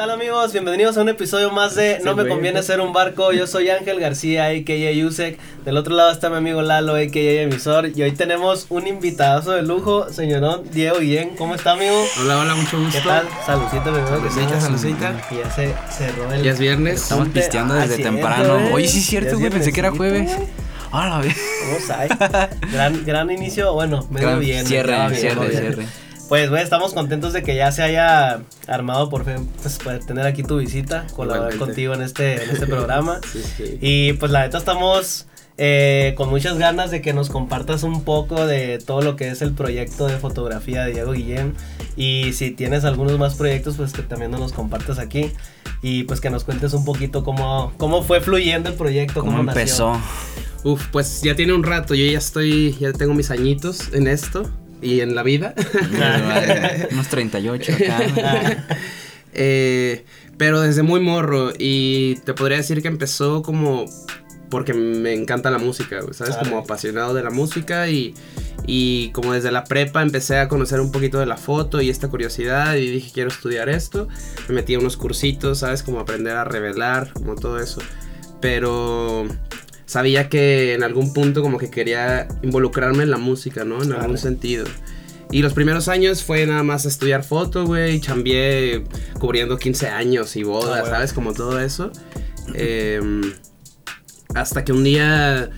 tal amigos? Bienvenidos a un episodio más de No me conviene ser un barco. Yo soy Ángel García, a.k.a. Yusek. Del otro lado está mi amigo Lalo, a.k.a. Emisor. Y hoy tenemos un invitado de lujo, señorón Diego Guillén. ¿Cómo está, amigo? Hola, hola, mucho gusto. ¿Qué tal? Saludcita, bebé. Saludcita, saludcita. Y ya se cerró el... Ya es viernes. Estamos pisteando desde Así es, temprano. bebé. Oye, sí es cierto, güey. Pensé que era jueves. güey. Ah, la vez. Vamos ahí. gran, gran inicio, bueno, medio Gran bien. Cierre, cierre, cierre. Pues, güey, estamos contentos de que ya se haya armado por fin, pues, poder tener aquí tu visita, colaborar Igualmente. contigo en este, en este programa. Sí, sí. Y pues la neta estamos eh, con muchas ganas de que nos compartas un poco de todo lo que es el proyecto de fotografía de Diego Guillén. Y si tienes algunos más proyectos, pues que también nos los compartas aquí. Y pues que nos cuentes un poquito cómo, cómo fue fluyendo el proyecto, cómo, ¿Cómo nació. empezó? Uf, pues ya tiene un rato. Yo ya estoy, ya tengo mis añitos en esto y en la vida. Unos 38 acá. Eh, pero desde muy morro y te podría decir que empezó como porque me encanta la música, ¿sabes? Claro. Como apasionado de la música y, y como desde la prepa empecé a conocer un poquito de la foto y esta curiosidad y dije quiero estudiar esto. Me metí a unos cursitos, ¿sabes? Como aprender a revelar, como todo eso. Pero sabía que en algún punto como que quería involucrarme en la música, ¿no? En Claro. algún sentido. Y los primeros años fue nada más estudiar foto, güey, chambié cubriendo 15 años y bodas, Ah, bueno. ¿sabes? Como todo eso. Em, hasta que un día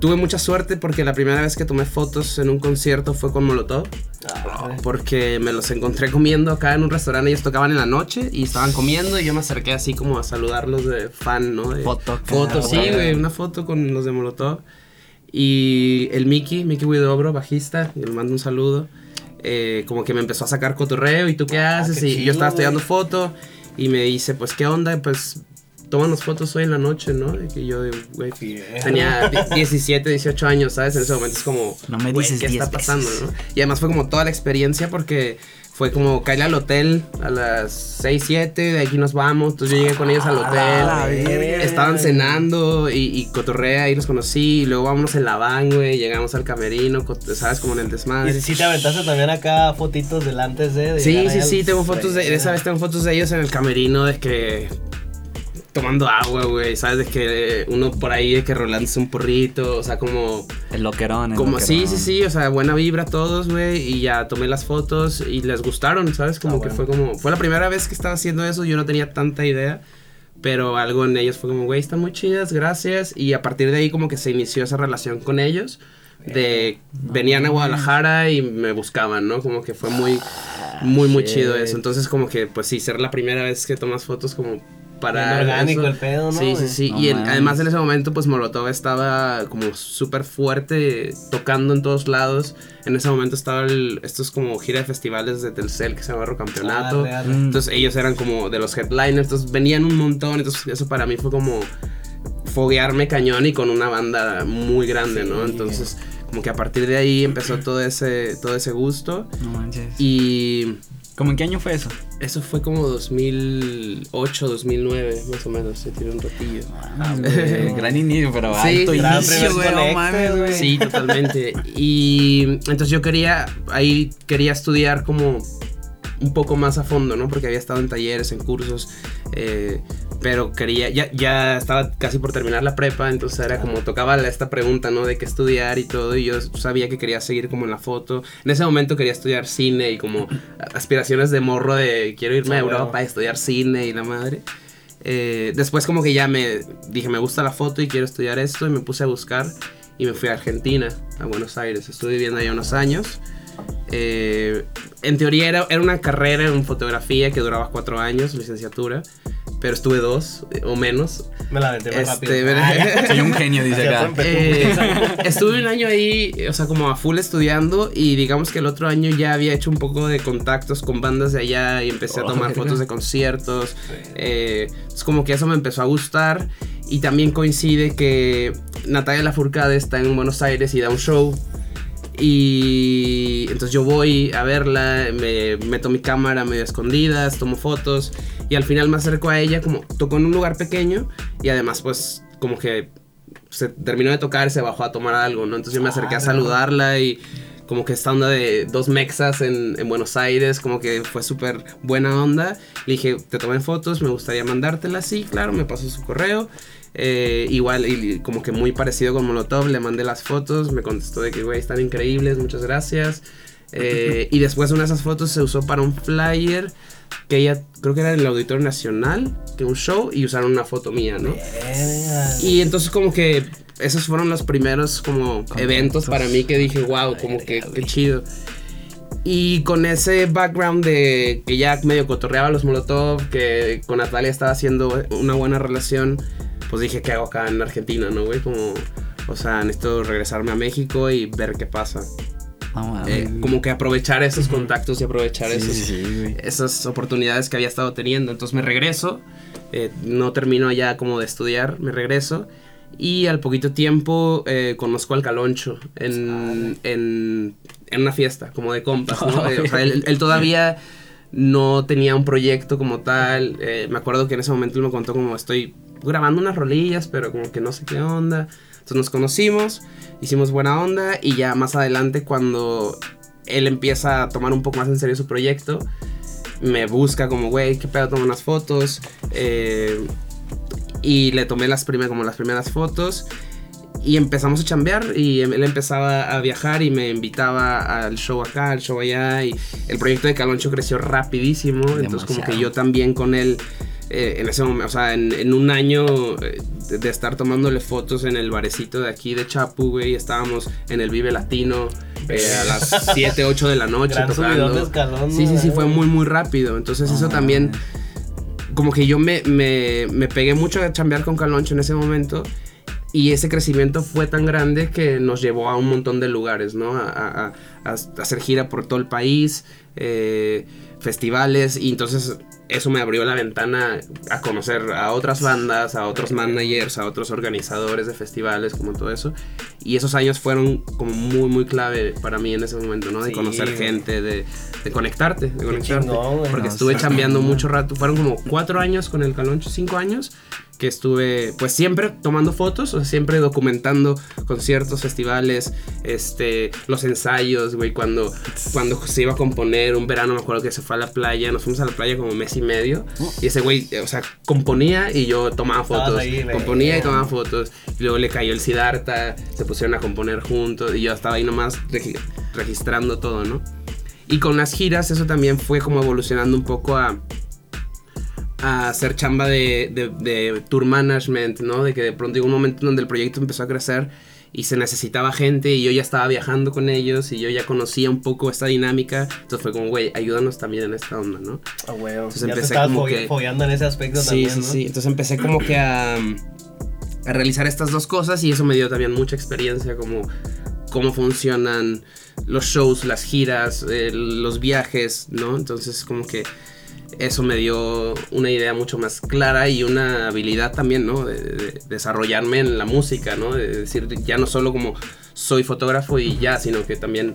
tuve mucha suerte porque la primera vez que tomé fotos en un concierto fue con Molotov. Porque me los encontré comiendo acá en un restaurante. Ellos tocaban en la noche y estaban comiendo. Y yo me acerqué así como a saludarlos de fan, ¿no? De Foto Foto, sí, güey. Una foto con los de Molotov. Y el Mickey, Mickey Widobro, bajista, y le mando un saludo. eh, como que me empezó a sacar cotorreo. ¿Y tú qué Ah, haces? qué y chido, yo estaba estudiando foto. Y me dice, pues, ¿qué onda? Pues, tómanos fotos hoy en la noche, ¿no? Y que yo, güey, Tenía di- 17, 18 años, ¿sabes? En ese momento es como, No me dices ¿qué 10 está pasando, veces. no? Y además fue como toda la experiencia porque fue como caerle al hotel a las 6, 7, de aquí nos vamos. Entonces yo llegué con ellos al Ah, hotel. verga. Estaban cenando y, y cotorrea, ahí los conocí. Y luego vámonos en la van, güey. Llegamos al camerino, ¿sabes? Como en el Y desmadre. si te aventaste también acá fotitos del antes de. de Sí, sí, sí, tengo fotos de, de esa vez tengo fotos de ellos en el camerino de que tomando agua, güey, sabes de que uno por ahí de que rolándose un porrito, o sea, como El loquerón. el como sí, loquerón. sí, sí, o sea, buena vibra todos, güey, y ya tomé las fotos y les gustaron, ¿sabes? Como Ah, que bueno. fue como fue la primera vez que estaba haciendo eso, yo no tenía tanta idea. Pero algo en ellos fue como, güey, están muy chidas, gracias. Y a partir de ahí como que se inició esa relación con ellos. De venían a Guadalajara y me buscaban, ¿no? Como que fue muy, muy, muy shit. chido eso. Entonces como que, pues sí, ser la primera vez que tomas fotos como para... Orgánico eso. el pedo, ¿no, Sí, sí, sí. No y además en ese momento, pues Molotov estaba como súper fuerte, tocando en todos lados. En ese momento estaba el, estos como gira de festivales de Telcel que se llama Campeonato. Mm. Entonces ellos eran como de los headliners, entonces venían un montón, entonces eso para mí fue como foguearme cañón y con una banda muy grande, ¿no? Entonces como que a partir de ahí empezó todo ese, todo ese gusto No manches. y ¿Cómo en qué año fue eso? eso fue como 2008, 2009, más o menos, se tiró un ratillo. Ah, güey, Gran inicio, pero Sí, alto inicio, primer güey. No conecte, mames, güey. Sí, totalmente. Y entonces yo quería, ahí quería estudiar como un poco más a fondo, ¿no? Porque había estado en talleres, en cursos, eh, pero quería, ya, ya estaba casi por terminar la prepa, entonces era como tocaba esta pregunta, ¿no? De qué estudiar y todo, y yo sabía que quería seguir como en la foto. En ese momento quería estudiar cine y como aspiraciones de morro de quiero irme a Ah. Europa a estudiar cine y la madre. Eh, después como que ya me dije, me gusta la foto y quiero estudiar esto y me puse a buscar y me fui a Argentina, a Buenos Aires. Estuve viviendo allá unos años. Eh, en teoría era, era una carrera en fotografía que duraba cuatro años, licenciatura, pero estuve dos eh, o menos. Me la aventé más Este, rápido. Soy un genio, dice acá. Eh, estuve un año ahí, o sea, como a full estudiando y digamos que el otro año ya había hecho un poco de contactos con bandas de allá y empecé a tomar fotos de conciertos. Eh, es como que eso me empezó a gustar y también coincide que Natalia Lafourcade está en Buenos Aires y da un show. Y entonces yo voy a verla, me meto mi cámara medio escondidas, tomo fotos y al final me acerco a ella como tocó en un lugar pequeño y además pues como que se terminó de tocar, se bajó a tomar algo, ¿no? Entonces yo me acerqué a saludarla y como que esta onda de dos mexas en, en Buenos Aires, como que fue súper buena onda. Le dije, te tomé fotos, me gustaría mandártelas. Sí, claro, me pasó su correo. Eh, igual, y como que muy parecido con Molotov, le mandé las fotos, me contestó de que, güey, están increíbles, muchas gracias. Eh, y después una de esas fotos se usó para un flyer que ella, creo que era en el Auditorio Nacional, que un show, y usaron una foto mía, ¿no? Y entonces como que esos fueron los primeros como eventos para mí que dije, wow, como que qué chido. Y con ese background de que ya medio cotorreaba los Molotov, que con Natalia estaba haciendo una buena relación, pues dije, ¿qué hago acá en Argentina, no, güey? Como, o sea, necesito regresarme a México y ver qué pasa. No. Eh, como que aprovechar esos contactos y aprovechar Sí, esos, sí, esas oportunidades que había estado teniendo. Entonces me regreso, eh, no termino allá como de estudiar, me regreso. Y al poquito tiempo eh, conozco al Caloncho en, en, en una fiesta, como de compas, ¿no? Eh, o sea, él, él todavía no tenía un proyecto como tal. Eh, me acuerdo que en ese momento él me contó como estoy grabando unas rolillas, pero como que no sé qué onda. Entonces nos conocimos, hicimos buena onda y ya más adelante cuando él empieza a tomar un poco más en serio su proyecto, me busca como, güey, qué pedo, toma unas fotos. eh, y le tomé las primeras, como las primeras fotos. Y empezamos a chambear y em- él empezaba a viajar y me invitaba al show acá, al show allá. Y el proyecto de Caloncho creció rapidísimo. Entonces como que yo también con él eh, en ese momento, o sea, en, en un año eh, de, de estar tomándole fotos en el barecito de aquí de Chapu, güey, estábamos en el Vive Latino eh, a las 7, 8 de la noche Gran de tocando. escalón, Sí, sí, sí, fue muy, muy rápido. Entonces eso también como que yo me, me, me pegué mucho a chambear con Caloncho en ese momento y ese crecimiento fue tan grande que nos llevó a un montón de lugares, ¿no? A, a- a- a hacer gira por todo el país, eh, festivales y entonces eso me abrió la ventana a conocer a otras bandas, a otros managers, a otros organizadores de festivales, como todo eso. Y esos años fueron como muy, muy clave para mí en ese momento, ¿no? De Sí, conocer gente, de, de conectarte, de conectarte. chingón, güey. porque estuve chambeando mucho rato, fueron como cuatro años con el Caloncho, cinco años, que estuve pues siempre tomando fotos, o sea, siempre documentando conciertos, festivales, este, los ensayos, güey, cuando, cuando se iba a componer un verano, me acuerdo que se fue a la playa, nos fuimos a la playa como mes y medio, y ese güey, o sea, componía y yo tomaba fotos, ahí, componía y tomaba fotos, y luego le cayó el Siddhartha, se pusieron a componer juntos, y yo estaba ahí nomás regi- registrando todo, ¿no? Y con las giras eso también fue como evolucionando un poco a, a hacer chamba de, de- de tour management, ¿no? De que de pronto llegó un momento en donde el proyecto empezó a crecer y se necesitaba gente y yo ya estaba viajando con ellos y yo ya conocía un poco esta dinámica. Entonces fue como, güey, ayúdanos también en esta onda, ¿no? Ah, huevo. Entonces ya empecé como que- fogueando en ese aspecto Sí, también, sí, ¿no? sí. Entonces empecé como que a, a realizar estas dos cosas y eso me dio también mucha experiencia como cómo funcionan los shows, las giras, eh, los viajes, ¿no? Entonces como que eso me dio una idea mucho más clara y una habilidad también, ¿no? De, de desarrollarme en la música, ¿no? De decir, ya no solo como soy fotógrafo y ya, sino que también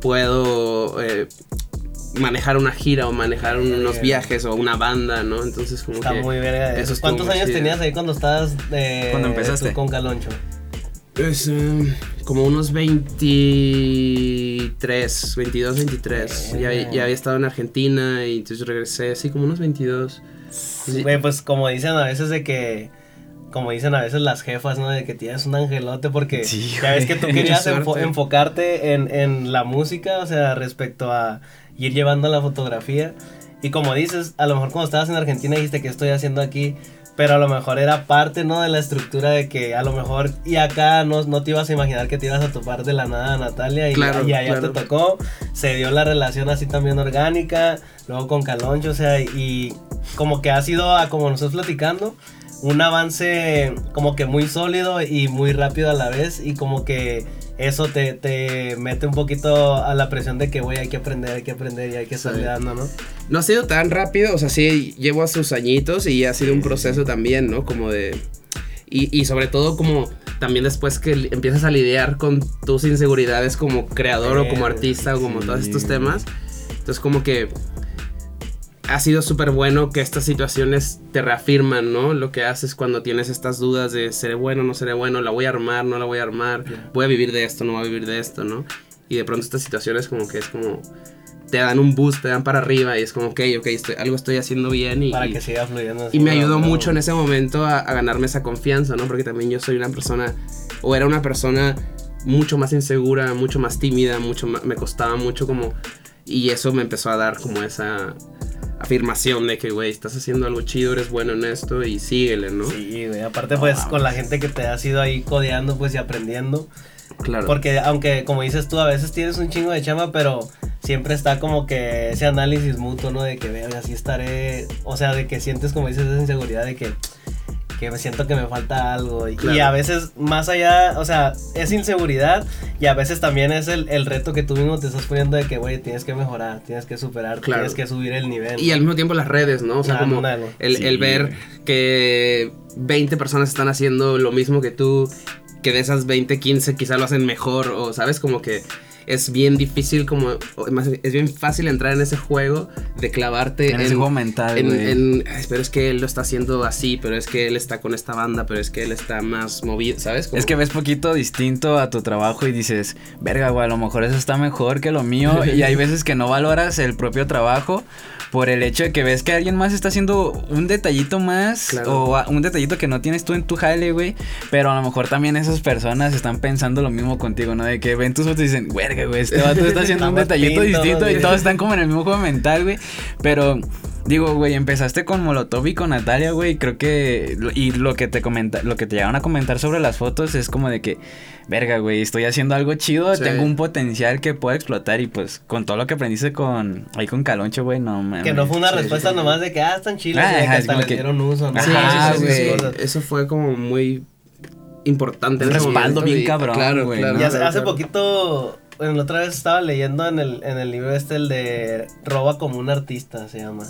puedo eh, manejar una gira o manejar unos Sí. viajes o una banda, ¿no? Entonces como Está que... muy verga. eso ¿Cuántos años chido. tenías ahí cuando estabas eh, Cuando empezaste. tú con Caloncho? Es eh, como unos 23, 22, 23. Ya, había estado en Argentina y entonces regresé, así como unos 22. Sí. Güey, pues como dicen a veces de que. Como dicen a veces las jefas, ¿no? De que tienes un angelote porque Sí, ya ves que tú querías enfo- enfocarte en, en la música, o sea, respecto a ir llevando la fotografía. Y como dices, a lo mejor cuando estabas en Argentina dijiste que estoy haciendo aquí, pero a lo mejor era parte, ¿no? De la estructura de que a lo mejor y acá no, no te ibas a imaginar que te ibas a topar de la nada a Natalia y, Claro, y allá claro. te tocó, se dio la relación así también orgánica, luego con Caloncho, o sea, y como que ha sido, a como nos estás platicando, un avance como que muy sólido y muy rápido a la vez y como que eso te, te mete un poquito a la presión de que, güey, hay que aprender, hay que aprender y hay que estarle Sí. dando, ¿no? No ha sido tan rápido, o sea, sí llevo a sus añitos y ha sido un proceso también, ¿no? Como de... Y, y sobre todo como también después que empiezas a lidiar con tus inseguridades como creador o como Eh, artista o como sí. todos estos temas. Entonces como que ha sido súper bueno que estas situaciones te reafirman, ¿no? Lo que haces cuando tienes estas dudas de seré bueno, no seré bueno, la voy a armar, no la voy a armar, voy a vivir de esto, no voy a vivir de esto, ¿no? y de pronto estas situaciones como que es como te dan un boost, te dan para arriba y es como, ok, ok, estoy, algo estoy haciendo bien y... Para que siga fluyendo. y me ayudó No. mucho en ese momento a, a ganarme esa confianza, ¿no? Porque también yo soy una persona, o era una persona mucho más insegura, mucho más tímida, mucho más, me costaba mucho como... Y eso me empezó a dar como esa afirmación de que, güey, estás haciendo algo chido, eres bueno en esto y síguele, ¿no? Sí, güey. Aparte, pues, con la gente que te has ido ahí codeando, pues, y aprendiendo. Claro. Porque, aunque, como dices tú, a veces tienes un chingo de chamba, pero siempre está como que ese análisis mutuo, ¿no? De que, veo, así estaré. O sea, de que sientes, como dices, esa inseguridad de que. Que me siento que me falta algo. Y, Claro. y a veces, más allá, o sea, es inseguridad. Y a veces también es el, el reto que tú mismo te estás poniendo de que, güey, tienes que mejorar, tienes que superar, Claro. tienes que subir el nivel. Y al mismo tiempo las redes, ¿no? O sea, Ah, como el, Sí, el ver que 20 personas están haciendo lo mismo que tú, que de esas 20, 15 quizá lo hacen mejor, o sabes, como que es bien difícil, como, es bien fácil entrar en ese juego de clavarte En ese juego mental, en, güey. en, "Ay, pero es que él lo está haciendo así, pero es que él está con esta banda, pero es que él está más movido, ¿sabes? Como- Es que ves poquito distinto a tu trabajo y dices, verga, güey, a lo mejor eso está mejor que lo mío. y hay veces que no valoras el propio trabajo por el hecho de que ves que alguien más está haciendo un detallito más Claro. o un detallito que no tienes tú en tu jale, güey. Pero a lo mejor también esas personas están pensando lo mismo contigo, ¿no? De que ven tus fotos y dicen, verga, güey, este vato está haciendo un detallito pintos, distinto y todos están como en el mismo juego mental, güey. Pero Digo, güey, empezaste con Molotov y con Natalia, güey. Creo que. Y lo que te comenta, lo que te llegaron a comentar sobre las fotos es como de que, verga, güey, estoy haciendo algo chido, Sí. tengo un potencial que puedo explotar. Y pues, con todo lo que aprendiste con. Ahí con Caloncho, güey, no mames. Que no fue una Sí, respuesta sí, nomás de que, ah, están chilas, Ah, que ajá, es hasta le que- dieron uso, ¿no? Ajá, Sí, sí, sí, sí, güey. Eso fue como muy importante. Un respaldo momento bien y- cabrón, Claro, güey. Y hace, claro, hace claro. poquito, bueno, la otra vez estaba leyendo en el, en el libro este, el de Roba como un artista, se llama.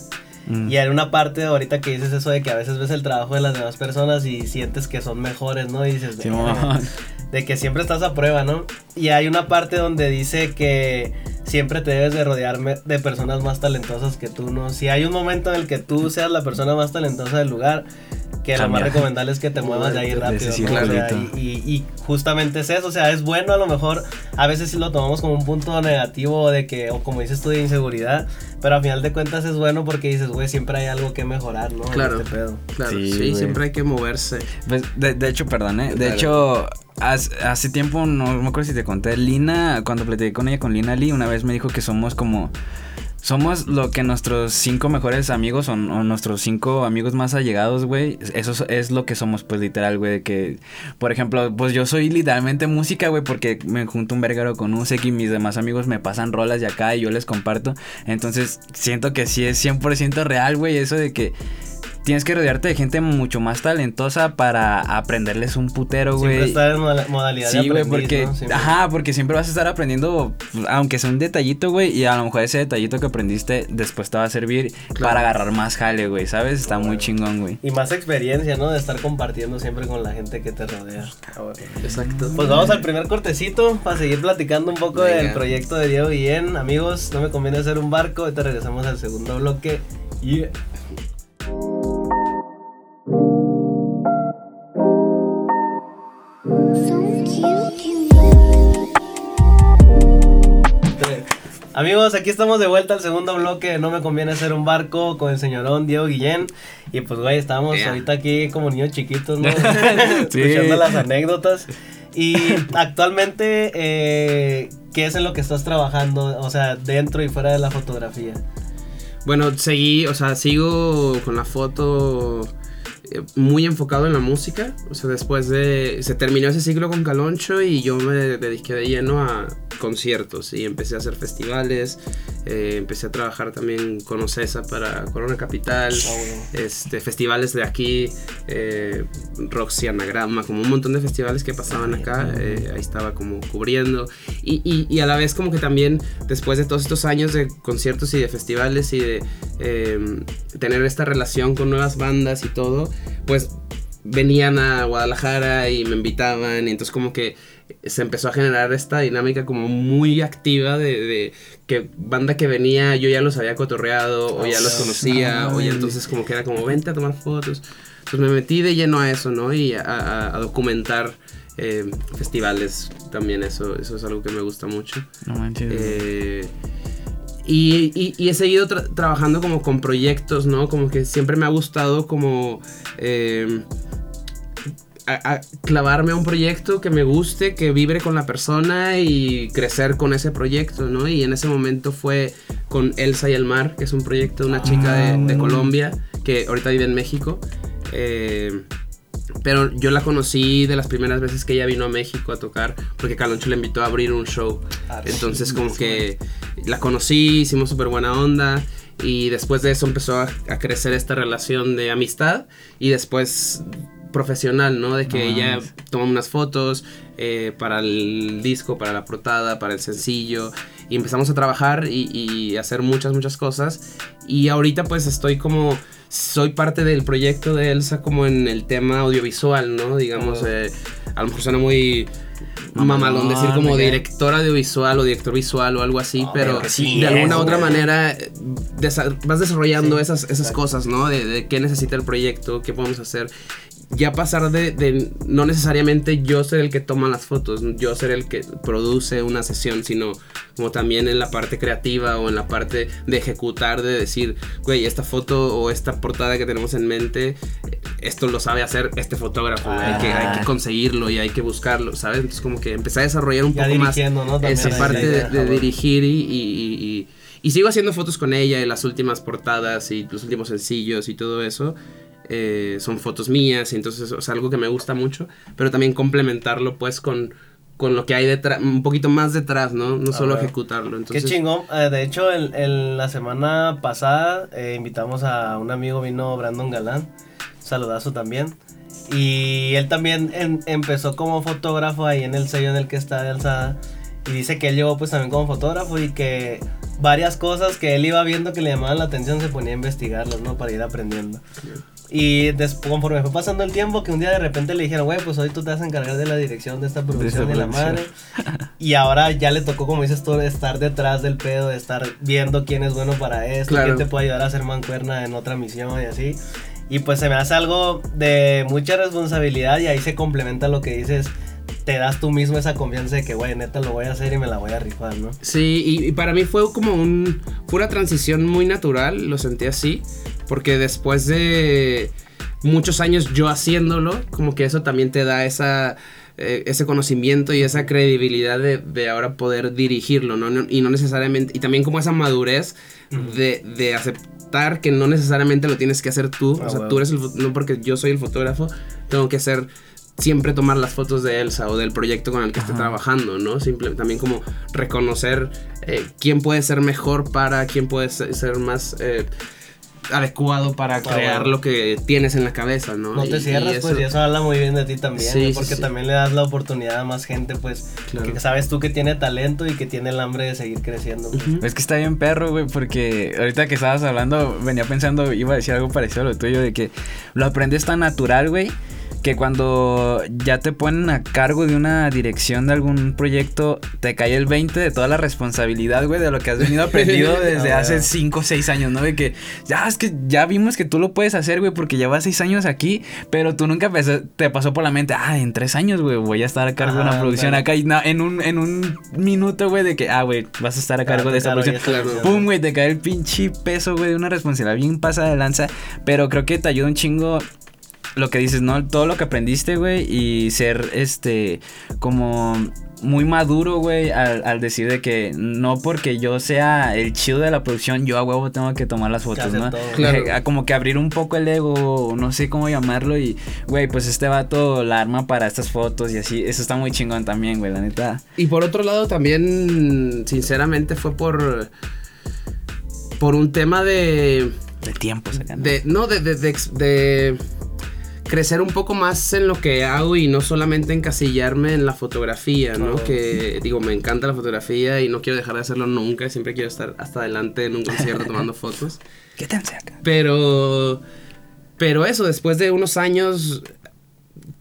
Mm. Y hay una parte ahorita que dices eso de que a veces ves el trabajo de las demás personas y sientes que son mejores, ¿no? Y dices, de que siempre estás a prueba, ¿no? Y hay una parte donde dice que siempre te debes de rodearme de personas más talentosas que tú, ¿no? Si hay un momento en el que tú seas la persona más talentosa del lugar, que lo más recomendable es que te muevas de ahí rápido, ese ¿no? O sea, y, y- justamente es eso, o sea, es bueno a lo mejor, a veces sí lo tomamos como un punto negativo de que, o como dices tú, de inseguridad, pero a final de cuentas es bueno porque dices, güey, siempre hay algo que mejorar, ¿no? En Claro. este pedo. Claro, Sí, sí, siempre hay que moverse. Pues, de, de hecho, perdón, ¿eh? De hecho, hace, hace tiempo, no me acuerdo si te conté, Lina, cuando platiqué con ella, con Lina Lee, una vez me dijo que somos como... Somos lo que nuestros cinco mejores amigos o, o nuestros cinco amigos más allegados, güey. Eso es, lo que somos, pues, literal, güey. Que, por ejemplo, pues yo soy literalmente música, güey, porque me junto un vergaro con Usek y mis demás amigos me pasan rolas de acá y yo les comparto. Entonces, siento que sí es 100% real, güey, eso de que tienes que rodearte de gente mucho más talentosa para aprenderles un putero, Siempre güey. estar en moda- modalidad de Sí, güey, aprendiz, porque, ¿no? Siempre. ajá, porque siempre vas a estar aprendiendo, pues, aunque sea un detallito, güey, y a lo mejor ese detallito que aprendiste después te va a servir Claro. para agarrar más jale, güey, ¿sabes? Está muy chingón, güey. Y más experiencia, ¿no? De estar compartiendo siempre con la gente que te rodea. Exacto. Pues vamos al primer cortecito para seguir platicando un poco Venga. del proyecto de Diego Guillén. Amigos, no me conviene hacer un barco. Ahorita regresamos al segundo bloque. Yeah. Amigos, aquí estamos de vuelta al segundo bloque. No me conviene hacer un barco con el señorón Diego Guillén. Y pues, güey, estamos Yeah. ahorita aquí como niños chiquitos, ¿no? Sí. Escuchando las anécdotas. Y actualmente, eh, ¿qué es en lo que estás trabajando? O sea, dentro y fuera de la fotografía. Bueno, seguí, o sea, sigo con la foto muy enfocado en la música. O sea, después de. Se terminó ese ciclo con Caloncho y yo me dediqué de lleno a conciertos y empecé a hacer festivales. eh, empecé a trabajar también con Ocesa para Corona Capital. Ah, bueno. este, festivales de aquí, eh, Roxy Anagrama, como un montón de festivales que pasaban acá, eh, ahí estaba como cubriendo. Y, y- y a la vez como que también, después de todos estos años de conciertos y de festivales y de eh, tener esta relación con nuevas bandas y todo, pues venían a Guadalajara y me invitaban y entonces como que se empezó a generar esta dinámica como muy activa de, de que banda que venía yo ya los había cotorreado o ya los conocía o ya entonces como que era como vente a tomar fotos entonces me metí de lleno a eso no y a, a- a documentar eh, festivales, también eso, eso es algo que me gusta mucho. No manches. Eh, y, y- y he seguido tra- trabajando como con proyectos, ¿no? Como que siempre me ha gustado como eh, a- a clavarme a un proyecto que me guste, que vibre con la persona y crecer con ese proyecto, ¿no? Y en ese momento fue con Elsa y el Mar, que es un proyecto de una chica de, de Colombia que ahorita vive en México. Eh, pero yo la conocí de las primeras veces que ella vino a México a tocar, porque Caloncho le invitó a abrir un show. Ah, Entonces como que la conocí, hicimos súper buena onda y después de eso empezó a, a crecer esta relación de amistad y después profesional, ¿no? De que Ah, ella toma unas fotos eh, para el disco, para la portada, para el sencillo y empezamos a trabajar y, y hacer muchas, muchas cosas y ahorita pues estoy como... Soy parte del proyecto de Elsa como en el tema audiovisual, ¿no? Digamos, Oh. eh, a lo mejor suena muy Mamalón, decir como director audiovisual o director visual o algo así, No, pero pero sí de alguna u otra güey. manera eh, desa- vas desarrollando Sí, esas, esas exacto. cosas, ¿no? De, de qué necesita el proyecto, qué podemos hacer. Ya pasar de, de no necesariamente yo ser el que toma las fotos, yo ser el que produce una sesión, sino como también en la parte creativa o en la parte de ejecutar, de decir, güey, esta foto o esta portada que tenemos en mente, esto lo sabe hacer este fotógrafo, hay, que, hay Ah. que conseguirlo y hay que buscarlo, ¿sabes? Entonces como que empecé a desarrollar un Ya poco más esa parte de, dirigir y, y- y- y- y sigo haciendo fotos con ella y las últimas portadas y los últimos sencillos y todo eso. Eh, son fotos mías y entonces es algo que me gusta mucho, pero también complementarlo pues con, con lo que hay detrás, un poquito más detrás, ¿no? No solo ejecutarlo. Entonces, Qué chingón. Eh, de hecho, en, en la semana pasada eh, invitamos a un amigo, vino Brandon Galán. Saludazo también. Y él también en- empezó como fotógrafo ahí en el sello en el que está de alzada. Y dice que él llegó pues también como fotógrafo y que varias cosas que él iba viendo que le llamaban la atención se ponía a investigarlas, ¿no? Para ir aprendiendo. Y después, conforme fue pasando el tiempo, que un día de repente le dijeron, güey, pues hoy tú te vas a encargar de la dirección de esta producción de, la madre. Y ahora ya le tocó, como dices tú, estar detrás del pedo, de estar viendo quién es bueno para esto, Claro. quién te puede ayudar a hacer mancuerna en otra misión y así. Y pues se me hace algo de mucha responsabilidad y ahí se complementa lo que dices. Te das tú mismo esa confianza de que, güey, neta lo voy a hacer y me la voy a rifar, ¿no? Sí, y, y para mí fue como un. Fue una transición muy natural, lo sentí así. Porque después de muchos años yo haciéndolo, como que eso también te da esa. eh, ese conocimiento y esa credibilidad de, de ahora poder dirigirlo, ¿no? No- Y no necesariamente. Y también como esa madurez de, de aceptar que no necesariamente lo tienes que hacer tú. Ah, o sea, tú eres el. No porque yo soy el fotógrafo, tengo que ser siempre tomar las fotos de Elsa o del proyecto con el que esté Ajá. trabajando, ¿no? Simple, también como reconocer eh, quién puede ser mejor para, quién puede ser, ser más eh, adecuado para crear bueno. lo que tienes en la cabeza, ¿no? No te y cierras, pues, eso- y eso habla muy bien de ti también, Sí, porque sí. también le das la oportunidad a más gente, pues, Claro. que sabes tú que tiene talento y que tiene el hambre de seguir creciendo. pues. Es que está bien perro, güey, porque ahorita que estabas hablando, venía pensando, iba a decir algo parecido a lo tuyo, de que lo aprendes tan natural, güey, que cuando ya te ponen a cargo de una dirección de algún proyecto, te cae el 20 de toda la responsabilidad, güey, de lo que has venido aprendido desde Ah, hace güey. 5 o 6 años, ¿no? De que ya es que ya vimos que tú lo puedes hacer, güey, porque llevas 6 años aquí, pero tú nunca te pasó por la mente, ah, en 3 años, güey, voy a estar a cargo de Ajá, una producción ándale. acá y no, en un, en un minuto, güey, de que, ah, güey, vas a estar a cargo Ah, de esta claro, producción. Claro. Pum, güey, te cae el pinche peso, güey, de una responsabilidad bien pasada de lanza. Pero creo que te ayuda un chingo lo que dices, ¿no? Todo lo que aprendiste, güey, y ser, este, como muy maduro, güey, al, al decir de que no porque yo sea el chido de la producción, yo a huevo tengo que tomar las fotos, ¿no? todo. Claro. Eh, como que abrir un poco el ego, no sé cómo llamarlo, y, güey, pues este vato la arma para estas fotos y así. Eso está muy chingón también, güey, la neta. Y por otro lado también, sinceramente, fue por... Por un tema de... De tiempo sacando. de no, de, de, de ex- de crecer un poco más en lo que hago y no solamente encasillarme en la fotografía, ¿no? Claro. Que digo, me encanta la fotografía y no quiero dejar de hacerlo nunca, siempre quiero estar hasta adelante en un concierto tomando fotos. ¿Qué tan acá? Pero pero eso, después de unos años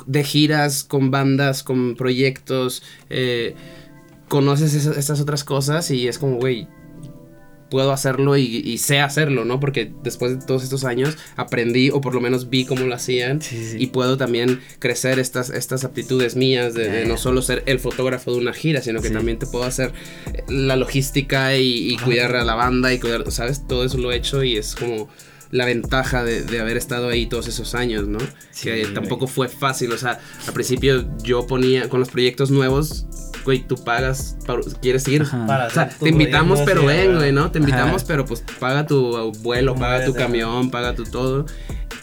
de giras con bandas, con proyectos, eh, conoces esas, estas otras cosas y es como, güey, puedo hacerlo y, y sé hacerlo, ¿no? Porque después de todos estos años aprendí o por lo menos vi cómo lo hacían Sí, sí. y puedo también crecer estas, estas aptitudes mías de, de Ya, no ya. solo ser el fotógrafo de una gira, sino que Sí. también te puedo hacer la logística y, y cuidar a la banda y cuidar, ¿sabes? Todo eso lo he hecho y es como la ventaja de, de haber estado ahí todos esos años, ¿no? Sí, que tampoco fue fácil, o sea, al principio yo ponía con los proyectos nuevos, güey, tú pagas, pa- quieres ir. Para O sea, te invitamos, pero así, ven, güey, ¿no? Te invitamos, Ajá. pero pues paga tu vuelo, paga tu camión, paga tu todo.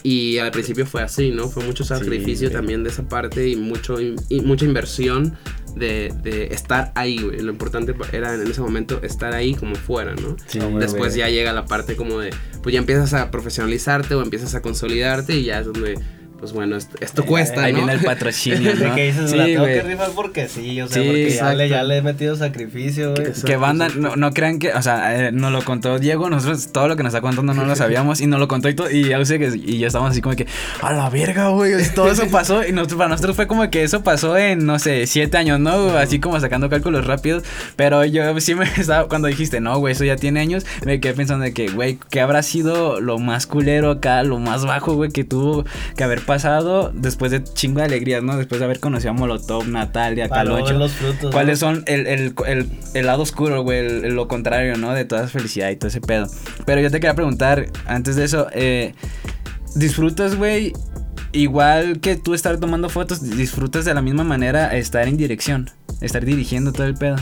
Y al principio fue así, ¿no? Fue mucho sacrificio güey. también de esa parte y, mucho, y mucha inversión de, de estar ahí, güey. Lo importante era en ese momento estar ahí como fuera, ¿no? Sí, Después güey. ya llega la parte como de, pues ya empiezas a profesionalizarte o empiezas a consolidarte y ya es donde, pues bueno, esto, esto Eh, cuesta, Ahí ¿no? viene el patrocinio, De ¿no? que dices, Sí, la tengo güey. que rifar porque sí, o sea, Sí, porque ya le, ya le he metido sacrificio, güey. Que banda, no, no crean que, o sea, eh, nos lo contó Diego, nosotros todo lo que nos está contando no lo sabíamos y nos lo contó y, todo, y ya sé que y ya estábamos así como que, a la verga, güey, todo eso pasó y nosotros, para nosotros fue como que eso pasó en, no sé, siete años, ¿no? Así como sacando cálculos rápidos, pero yo sí me estaba, cuando dijiste, no, güey, eso ya tiene años, me quedé pensando de que, güey, ¿qué habrá sido lo más culero acá, lo más bajo, güey, que tuvo que haber pasado después de chingo de alegrías, ¿no? Después de haber conocido a Molotov, Natalia, Para Calocho. los frutos. ¿Cuáles ¿no? son el, el, el, el lado oscuro, güey? el- el- lo contrario, ¿no? De toda esa felicidad y todo ese pedo. Pero yo te quería preguntar, antes de eso, eh, ¿disfrutas, güey? Igual que tú estar tomando fotos, disfrutas de la misma manera estar en dirección, estar dirigiendo todo el pedo.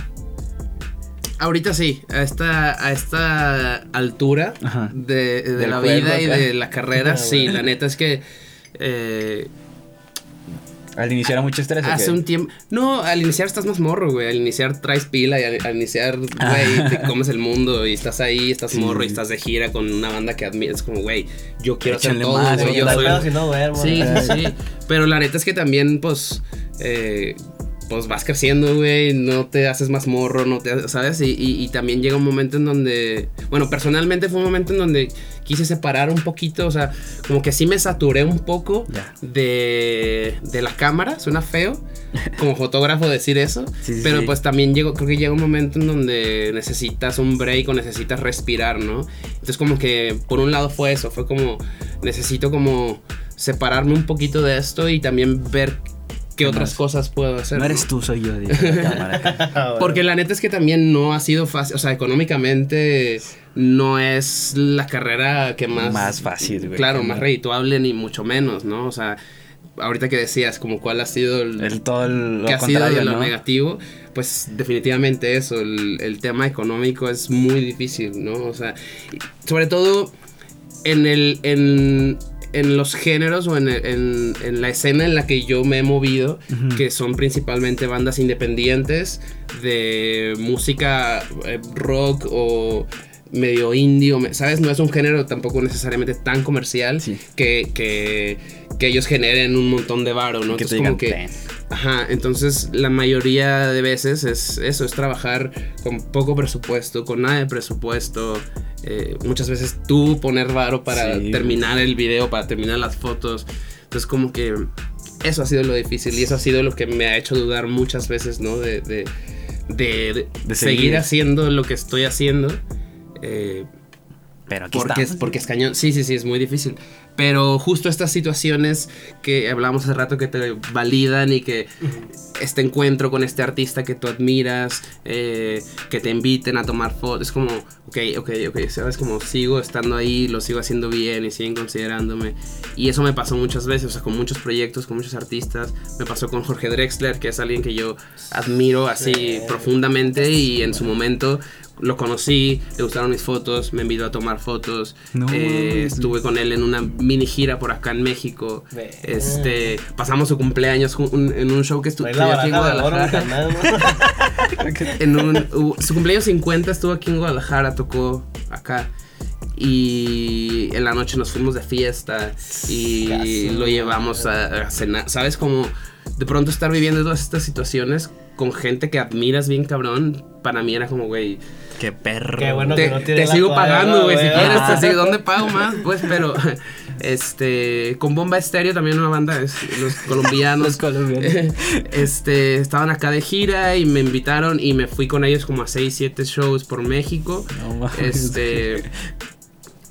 Ahorita sí, a esta, a esta altura Ajá. de, de la vida y de la carrera, sí, bueno. la neta es que eh, Al iniciar era mucho estrés. ¿o hace un tiempo... No, al iniciar estás más morro, güey, al iniciar traes pila y al, al iniciar, Ah. güey, te comes el mundo y estás ahí, estás Sí. morro y estás de gira con una banda que admiras, como, güey, yo quiero hacer Échenle todo, más, güey, yo soy... si no duermo. Sí, ¿no? sí, sí. Pero la neta es que también, pues, eh, pues vas creciendo, güey, no te haces más morro, no te, ¿sabes? Y, y- y también llega un momento en donde, bueno, personalmente fue un momento en donde quise separar un poquito, o sea, como que sí me saturé un poco de, de la cámara, suena feo, como fotógrafo decir eso, sí, pero sí. pues también llegó, creo que llega un momento en donde necesitas un break o necesitas respirar, ¿no? Entonces como que por un lado fue eso, fue como necesito como separarme un poquito de esto y también ver qué ¿Qué otras cosas puedo hacer. No eres tú, soy yo. cámara. Ah. Porque la neta es que también no ha sido fácil, o sea, económicamente no es la carrera que más... Más fácil, güey. Claro, más redituable ni mucho menos, ¿no? O sea, ahorita que decías como cuál ha sido el, El todo el- lo que ha sido de lo ¿no? negativo, pues definitivamente eso, el, el tema económico es muy difícil, ¿no? O sea, sobre todo en el... En, en los géneros o en, en- en la escena en la que yo me he movido, que son principalmente bandas independientes de música eh, rock o medio indie, o ¿sabes? No es un género tampoco necesariamente tan comercial Sí. que, que, que ellos generen un montón de varo, ¿no? Que Entonces, como que... Ajá, entonces la mayoría de veces es eso, es trabajar con poco presupuesto, con nada de presupuesto. eh, muchas veces tú poner varo para Sí. terminar el video, para terminar las fotos. Entonces como que eso ha sido lo difícil y eso ha sido lo que me ha hecho dudar muchas veces, ¿no? De, de, de- de De seguir. seguir. haciendo lo que estoy haciendo. eh, Pero aquí porque, es, estamos. porque es cañón. Sí, sí, sí, es muy difícil. Pero justo estas situaciones que hablamos hace rato que te validan y que este encuentro con este artista que tú admiras, eh, que te inviten a tomar fotos, es como, ok, ok, ok, sabes, como sigo estando ahí, lo sigo haciendo bien y siguen considerándome. Y eso me pasó muchas veces, o sea, con muchos proyectos, con muchos artistas. Me pasó con Jorge Drexler, que es alguien que yo admiro así Sí. profundamente y en su momento lo conocí, le gustaron mis fotos, me invitó a tomar fotos. No eh, estuve con él en una mini gira por acá en México. Ve. Este, pasamos su cumpleaños un- en un show que estuvo aquí en Guadalajara. En un, su cumpleaños 50 estuvo aquí en Guadalajara, tocó acá. Y en la noche nos fuimos de fiesta y lo llevamos a, a cenar. ¿Sabes? Como de pronto estar viviendo todas estas situaciones con gente que admiras bien cabrón, para mí era como, güey, Qué perro. Qué bueno te, que no tiene te la sigo pagando, güey, si quieres, te sigo, ¿dónde pago más? Pues, pero, este, con Bomba Estéreo también una banda, es- los colombianos, Los colombianos. este, estaban acá de gira y me invitaron y me fui con ellos como a 6, 7 shows por México, No mames. este,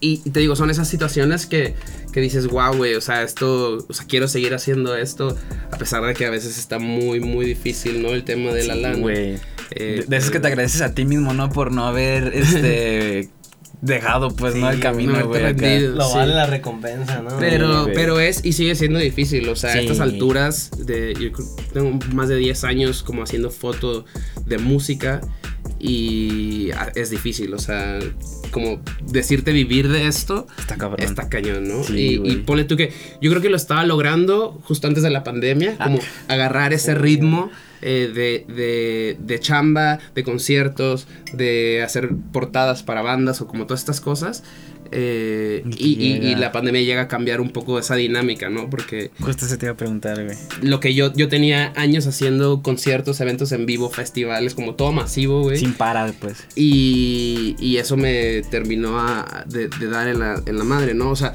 y te digo, son esas situaciones que, que dices, wow, güey, o sea, esto, o sea, quiero seguir haciendo esto, a pesar de que a veces está muy, muy difícil, ¿no? El tema de la Sí, lana. güey. Eh, de, esos que te agradeces a ti mismo, ¿no? Por no haber, este, dejado, pues, Sí, ¿no? El no camino, güey. Lo Sí. vale la recompensa, ¿no? Pero, pero es y sigue siendo difícil, o sea, a estas alturas de yo creo- tengo más de 10 años como haciendo foto de música y es difícil, o sea, como decirte vivir de esto Está cabrón. está cañón, ¿no? Sí, y, y ponle tú que yo creo que lo estaba logrando justo antes de la pandemia, Ah. como agarrar ese ritmo eh, de, de, de chamba, de conciertos, de hacer portadas para bandas o como todas estas cosas. Eh, Y la pandemia llega a cambiar un poco esa dinámica, ¿no? Porque Justo se te iba a preguntar, güey. lo que yo, yo tenía años haciendo conciertos, eventos en vivo, festivales, como todo masivo, güey. Sin parar, pues. Y, y eso me terminó a- de, de dar en la, en la madre, ¿no? O sea,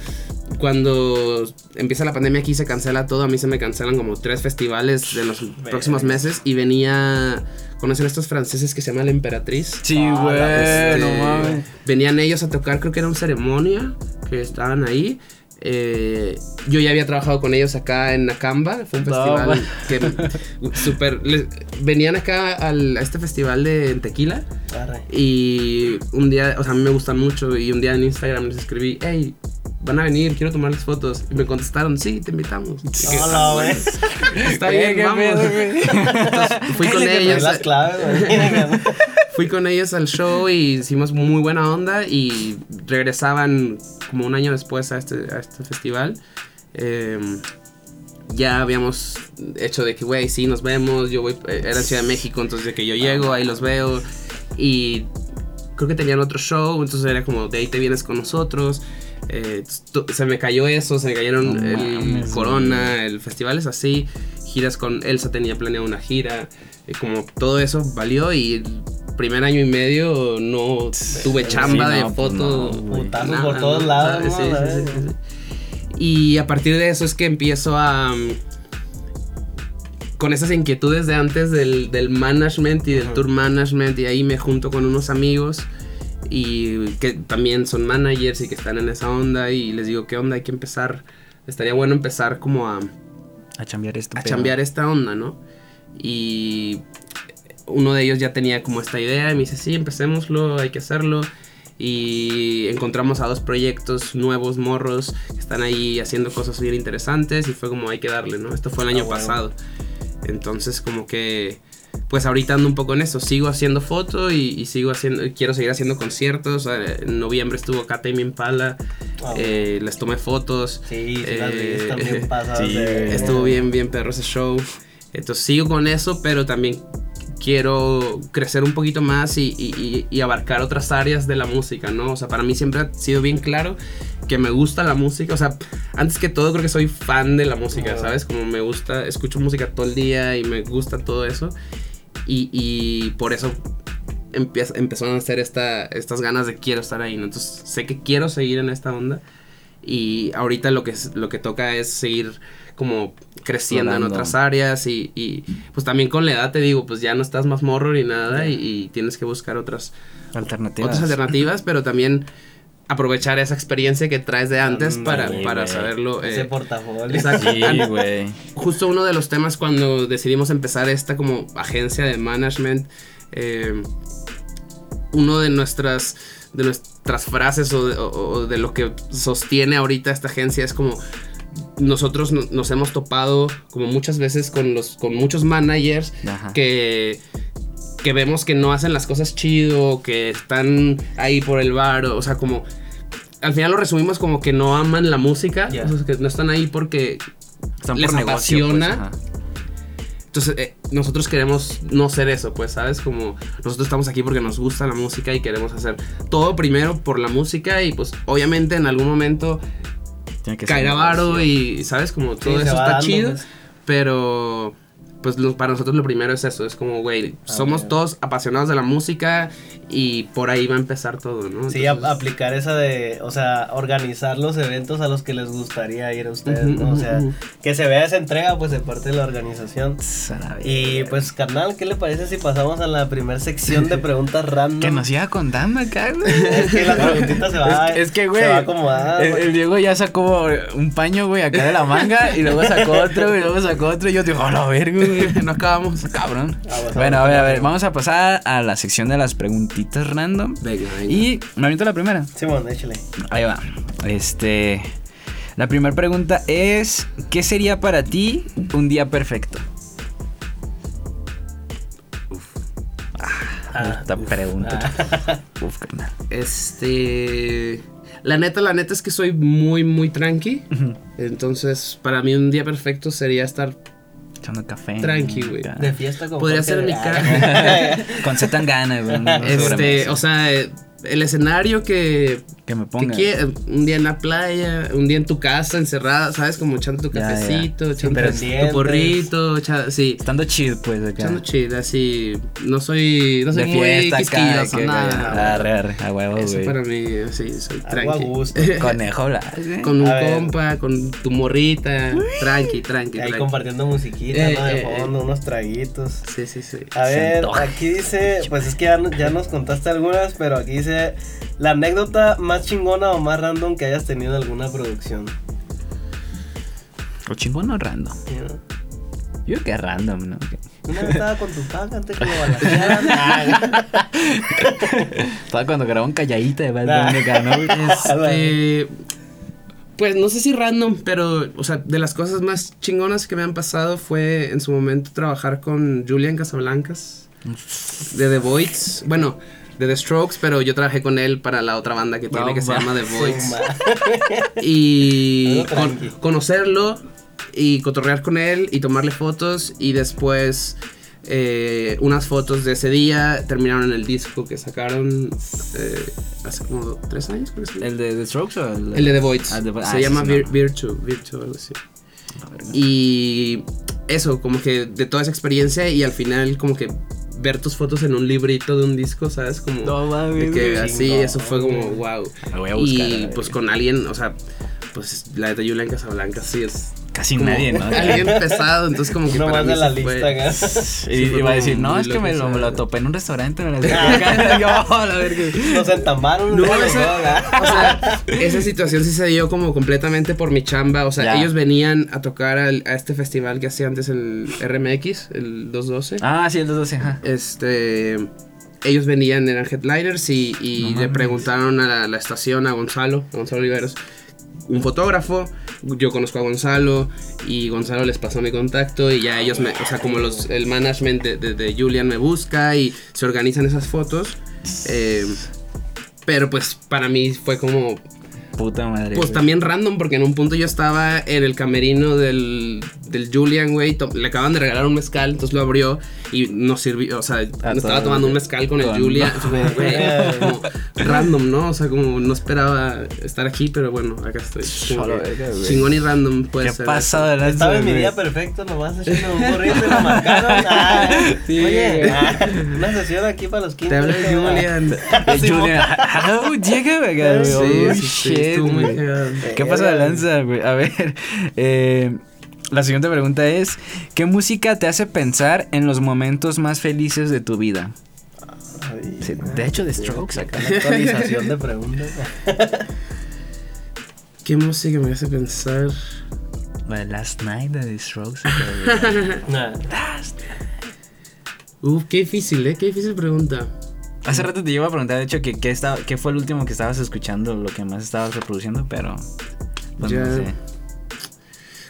cuando empieza la pandemia aquí se cancela todo, a mí se me cancelan como tres festivales en los próximos meses y venía, ¿conocen estos franceses que se llama La Emperatriz? Sí, Ah, güey. Este, no mames. Venían ellos a tocar, creo que era una ceremonia, que estaban ahí. Eh, yo ya había trabajado con ellos acá en Acamba, fue un No, festival que súper... les- Venían acá al- a este festival de en Tequila Arre. y un día, o sea, a mí me gustan mucho y un día en Instagram les escribí, hey, van a venir, quiero tomarles fotos. Y me contestaron, sí, te invitamos. Hola, güey. Está Eh, bien, vamos. Entonces, fui con ellos. las claves. Fui con ellos al show y hicimos muy buena onda y regresaban como un año después a este, a este festival. Eh, ya habíamos hecho de que, güey, sí, nos vemos, yo voy, eh, era Ciudad de México, entonces de que yo llego, ahí los veo y creo que tenían otro show, entonces era como, de ahí te vienes con nosotros. Eh, se me cayó eso, se me cayeron No el mames, Corona, el festival es así, giras con Elsa tenía planeado una gira, eh, como todo eso valió y el primer año y medio no tuve Sí, chamba de no, pues foto. no. Putazos por todos lados, ¿Sabes? ¿no? Sí, sí, sí, sí. Y a partir de eso es que empiezo a... mm, Con esas inquietudes de antes del, del management y del Ajá. tour management y ahí me junto con unos amigos y que también son managers y que están en esa onda y les digo, ¿qué onda? Hay que empezar, estaría bueno empezar como a, A chambear esto. a chambear esta onda, ¿no? Y uno de ellos ya tenía como esta idea y me dice, sí, empecémoslo, hay que hacerlo. Y encontramos a dos proyectos nuevos, morros, que están ahí haciendo cosas bien interesantes y fue como hay que darle, ¿no? Esto fue el Ah, año bueno. pasado. Entonces como que, pues ahorita ando un poco en eso, sigo haciendo foto y, y sigo haciendo, quiero seguir haciendo conciertos. Eh, En noviembre estuvo acá Tame Impala, Ah, eh, les tomé fotos. Sí, las eh, también sí, de- güey. Estuvo bien, bien perro ese show. Entonces sigo con eso, pero también quiero crecer un poquito más y, y- y- y abarcar otras áreas de la música, ¿no? O sea, para mí siempre ha sido bien claro que me gusta la música. O sea, antes que todo creo que soy fan de la música, Ah. ¿sabes? Como me gusta, escucho música todo el día y me gusta todo eso. Y, y por eso empieza, empezaron a hacer esta, estas ganas de quiero estar ahí, ¿no? Entonces sé que quiero seguir en esta onda. Y ahorita lo que, lo que toca es seguir como creciendo en otras áreas y, y, pues también con la edad te digo, pues ya no estás más morro ni nada y, y tienes que buscar otras, Alternativas. otras alternativas, pero también aprovechar esa experiencia que traes de antes para, Ándale, para güey. saberlo. Ese eh, portafolio. exacto. Sí, güey. justo uno de los temas cuando decidimos empezar esta como agencia de management, eh, uno de nuestras, de nuestras frases o de, o- o de lo que sostiene ahorita esta agencia es como nosotros no- nos hemos topado como muchas veces con los con muchos managers Ajá. que que vemos que no hacen las cosas chido, que están ahí por el bar, o, sea, como al final lo resumimos como que no aman la música, o sea, que no están ahí porque Están les por negocio, pues, entonces, eh, nosotros queremos no ser eso, pues, ¿sabes? Como nosotros estamos aquí porque nos gusta la música y queremos hacer todo primero por la música y pues obviamente en algún momento Tiene que ser caerá varo y, ¿sabes? Como todo Sí, eso está dando, chido, pues. pero pues lo- para nosotros lo primero es eso, es como, güey, somos ok. todos apasionados de la música y por ahí va a empezar todo, ¿no? Sí, Entonces- aplicar esa de, o sea, organizar los eventos a los que les gustaría ir a ustedes, ¿no? O sea, que se vea esa entrega, pues de parte de la organización. Y pues, carnal, ¿qué le parece si pasamos a la primera sección de preguntas random? Que nos siga contando acá, güey. Es que la preguntita se va, Es, es que, güey. se va a acomodar. El, Diego ya sacó un paño, güey, acá de la manga. Y luego sacó otro, y luego sacó otro. Y yo digo, a la verga, güey. No acabamos. Cabrón. Ah, bueno, a ver, a ver. vamos. A pasar a la sección de las preguntitas random. Venga, venga. Y me aviento la primera. Simón, échale. Ahí va. Este. La primera pregunta es: ¿Qué sería para ti un día perfecto? Ah, Esta uf. pregunta. Ah. Uf, carnal. Este. La neta, la neta es que soy muy, muy tranqui. Entonces, para mí un día perfecto sería estar. Echando café. Tranqui, güey. De fiesta con Podría ser mi cara. Con Z Tangana, güey. una Este, o sea, eh, el escenario que, que me que ponga. quie- un día en la playa, un día en tu casa encerrada, ¿sabes? Como echando tu Ya, ya. cafecito, echando pero tu porrito, echa- sí. Estando chill, pues, acá. Echando chill, así. No soy, no soy de muy fiesta acá. quisquilloso, que- nada. Arre, arre, a huevo, Eso güey. para mí, sí, soy tranqui. gusto. Conejo. Con un A ver. compa, con tu morrita, tranqui, tranqui, Ahí tranqui. compartiendo musiquita, Eh, ¿no? De eh, fondo, unos traguitos. Sí, sí, sí. A Se ver, antoja. aquí dice, pues es que ya, ya nos contaste algunas, pero aquí dice la anécdota más chingona o más random que hayas tenido en alguna producción. O chingón o random. Yo creo que random, ¿no? Una vez estaba con tu paga antes que lo. Ah, Estaba cuando grabó un calladita de Bad Nah. Bunny acá, ¿no? güey? Este, pues no sé si random, pero, o sea, de las cosas más chingonas que me han pasado fue en su momento trabajar con Julian Casablancas de The Voids. Bueno, de The Strokes, pero yo trabajé con él para la otra banda que tiene No que se llama The Voids. Y con- conocerlo y cotorrear con él y tomarle fotos y después eh, unas fotos de ese día terminaron en el disco que sacaron eh, hace como tres años. creo que. ¿El de The Strokes o el de, El de The Voids. Ah, Se ah, llama Vir-. Virtue, Virtue, algo así. A ver, Y eso, como que de toda esa experiencia y al final como que ver tus fotos en un librito de un disco, ¿sabes? Como No mames, de que así, eso fue como wow. Voy a buscar, Y pues con alguien, o sea, pues la de Julian Casablanca sí es Casi como nadie, ¿no? Alguien pesado, entonces como que Uno para más mí de la fue- lista. Y Sí, fue iba a decir, no, es que me lo, me topé en un restaurante. Me lo yo, a la verga. Nos entamaron. No, esa, o sea, esa situación sí se dio como completamente por mi chamba. O sea, Ya. ellos venían a tocar al- a este festival que hacía antes el RMX, el 212. Ah, sí, el 212, ajá. Este. Ellos venían, eran headliners y, y No le preguntaron a la, la estación, a Gonzalo, a Gonzalo Oliveros, un fotógrafo. Yo conozco a Gonzalo y Gonzalo les pasó mi contacto y ya ellos me, o sea, como los, el management de, de- Julian me busca y se organizan esas fotos. eh, pero pues para mí fue como Puta madre. pues güey. también random, porque en un punto yo estaba en el camerino del, del Julian, güey. Le acaban de regalar un mezcal, entonces lo abrió y nos sirvió. O sea, Ah, me estaba tomando un mezcal con el Con- Julian. Güey, como random, ¿no? O sea, como no esperaba estar aquí, pero bueno, acá estoy. Chingón y random puede ¿Qué ser. pasa lanza, Estaba en mi día perfecto, nomás echando un burrito y lo marcaron. Ah, Sí, oye, ah, una sesión aquí para los 15. Te habla. Julian. Julian, hello, llega, güey. Sí, sí, sí, güey. ¿Qué pasa de lanza, güey? A ver, eh, la siguiente pregunta es: ¿Qué música te hace pensar en los momentos más felices de tu vida? Ay, Sí, de hecho, de Strokes acá. Una actualización de preguntas. ¿Qué música me hace pensar? La Last Night de The Strokes. Uf, qué difícil, ¿eh? Qué difícil pregunta. Hace rato te iba a preguntar, de hecho, que, qué fue el último que estabas escuchando, lo que más estabas reproduciendo, pero. Pues Ya. no sé.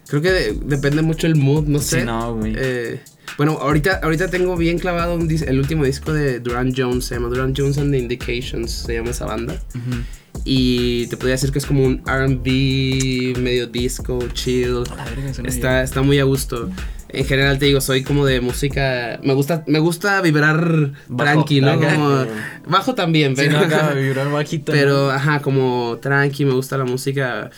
Creo que de- depende mucho el mood, no sé. Sí, no, güey. Eh, bueno, ahorita, ahorita tengo bien clavado un el último disco de Duran Jones, se llama Duran Jones and the Indications, se llama esa banda. Ujú. Y te podría decir que es como un RB, medio disco, chill. Verga, Está, está muy a gusto. En general te digo, soy como de música. Me gusta, me gusta vibrar Bajo, tranqui, ¿no? acá. Como, bajo también. Sí, pero. no, acaba de vibrar bajito. Pero, ajá, como tranqui, me gusta la música.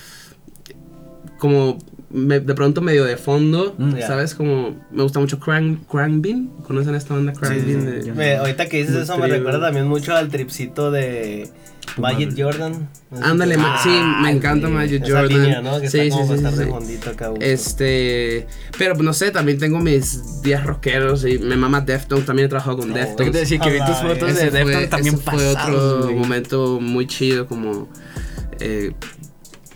Como me- de pronto medio de fondo, Mm. ¿sabes? Como me gusta mucho Crank, Crank Bean. ¿Conocen esta banda Crank Sí, sí, Bean? sí. de- Me- ahorita que dices eso me recuerda también mucho al tripcito de Magic Jordan. Ándale, ma- sí, me encanta. Magic Esa Jordan. línea, ¿no? Que sí, está sí, como sí, sí, acá. Este, pero no sé, también tengo mis días rockeros y me mama Deftones, también he trabajado con No, Deftones. Tengo que decir que vi tus fotos de fue- Deftones también fue pasados, otro güey. momento muy chido como eh,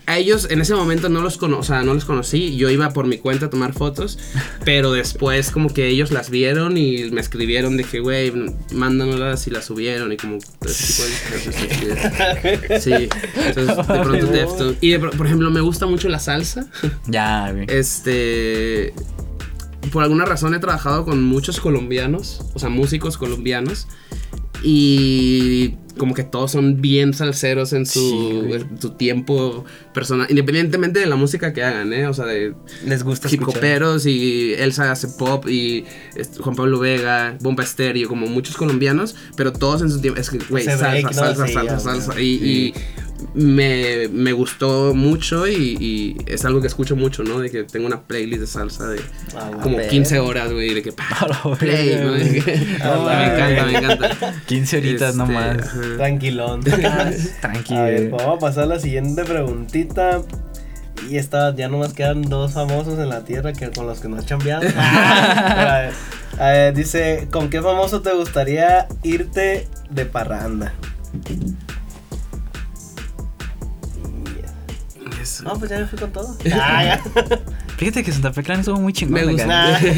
a ellos en ese momento no los cono o sea, no los conocí, yo iba por mi cuenta a tomar fotos, pero después como que ellos las vieron y me escribieron de que güey, mándanoslas y las subieron y como ese tipo de. Sí, entonces de pronto. Y de por ejemplo, me gusta mucho la salsa. Ya, güey. Este. Por alguna razón he trabajado con muchos colombianos, o sea, músicos colombianos. Y como que todos son bien salseros en su, Sí, güey. en su tiempo personal, independientemente de la música que hagan, ¿eh? O sea, de Les gusta hip hoperos y Elsa hace pop y Juan Pablo Vega, Bomba Estéreo, como muchos colombianos, pero todos en su tiempo, es que, güey, salsa, salsa, salsa, salsa. y me, me gustó mucho y, y es algo que escucho mucho, ¿no? De que tengo una playlist de salsa de Ah, como ver. 15 horas, güey, de que play, que- Ah, me encanta, me encanta. 15 horitas Este, nomás. ajá. Tranquilón. Tranquilo. A ver, vamos a pasar a la siguiente preguntita. Y esta, ya nomás quedan dos famosos en la tierra que con los que no has chambeado. a ver, a ver, dice, ¿con qué famoso te gustaría irte de parranda? Eso. No, pues ya me fui con todo. Ah, ya. Fíjate que Santa Fe Clan estuvo muy chingón. Me gusta.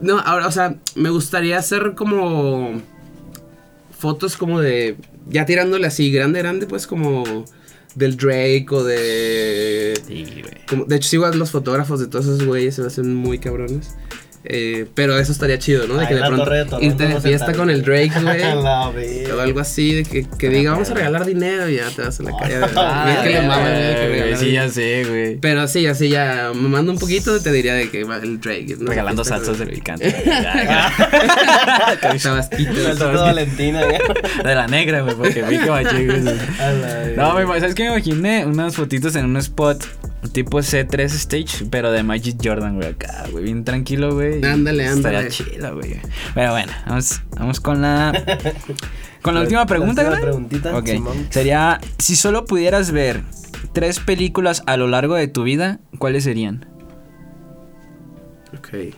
No, ahora, o sea, me gustaría hacer como fotos como de, ya tirándole así, grande, grande, pues como del Drake o de... Sí, güey. como- de hecho, sigo a los fotógrafos de todos esos güeyes, se me hacen muy cabrones. Eh, pero eso estaría chido, ¿no? De Ahí que de pronto Torre de Toronto irte de fiesta con el Drake, güey. O algo así, de que, que diga, vamos a regalar dinero y ya te vas a la calle. Ah, que le Sí, ya sé, güey. Pero sí, así ya, mamando un poquito, te diría de que va el Drake. ¿no? Regalando salsas Drake. picante. Tabasquito. Valentina. De la negra, güey, porque vi que. No, me, ¿sabes qué? Me imaginé unas fotitos en un spot tipo C3 Stage, pero de Magic Jordan, güey, acá, güey, bien tranquilo, güey. Ándale, ándale. Estaría chido, güey. Pero bueno, vamos, vamos con la... Con la última pregunta, güey. preguntita, Ok, Simón. sería, si solo pudieras ver tres películas a lo largo de tu vida, ¿cuáles serían? Ok.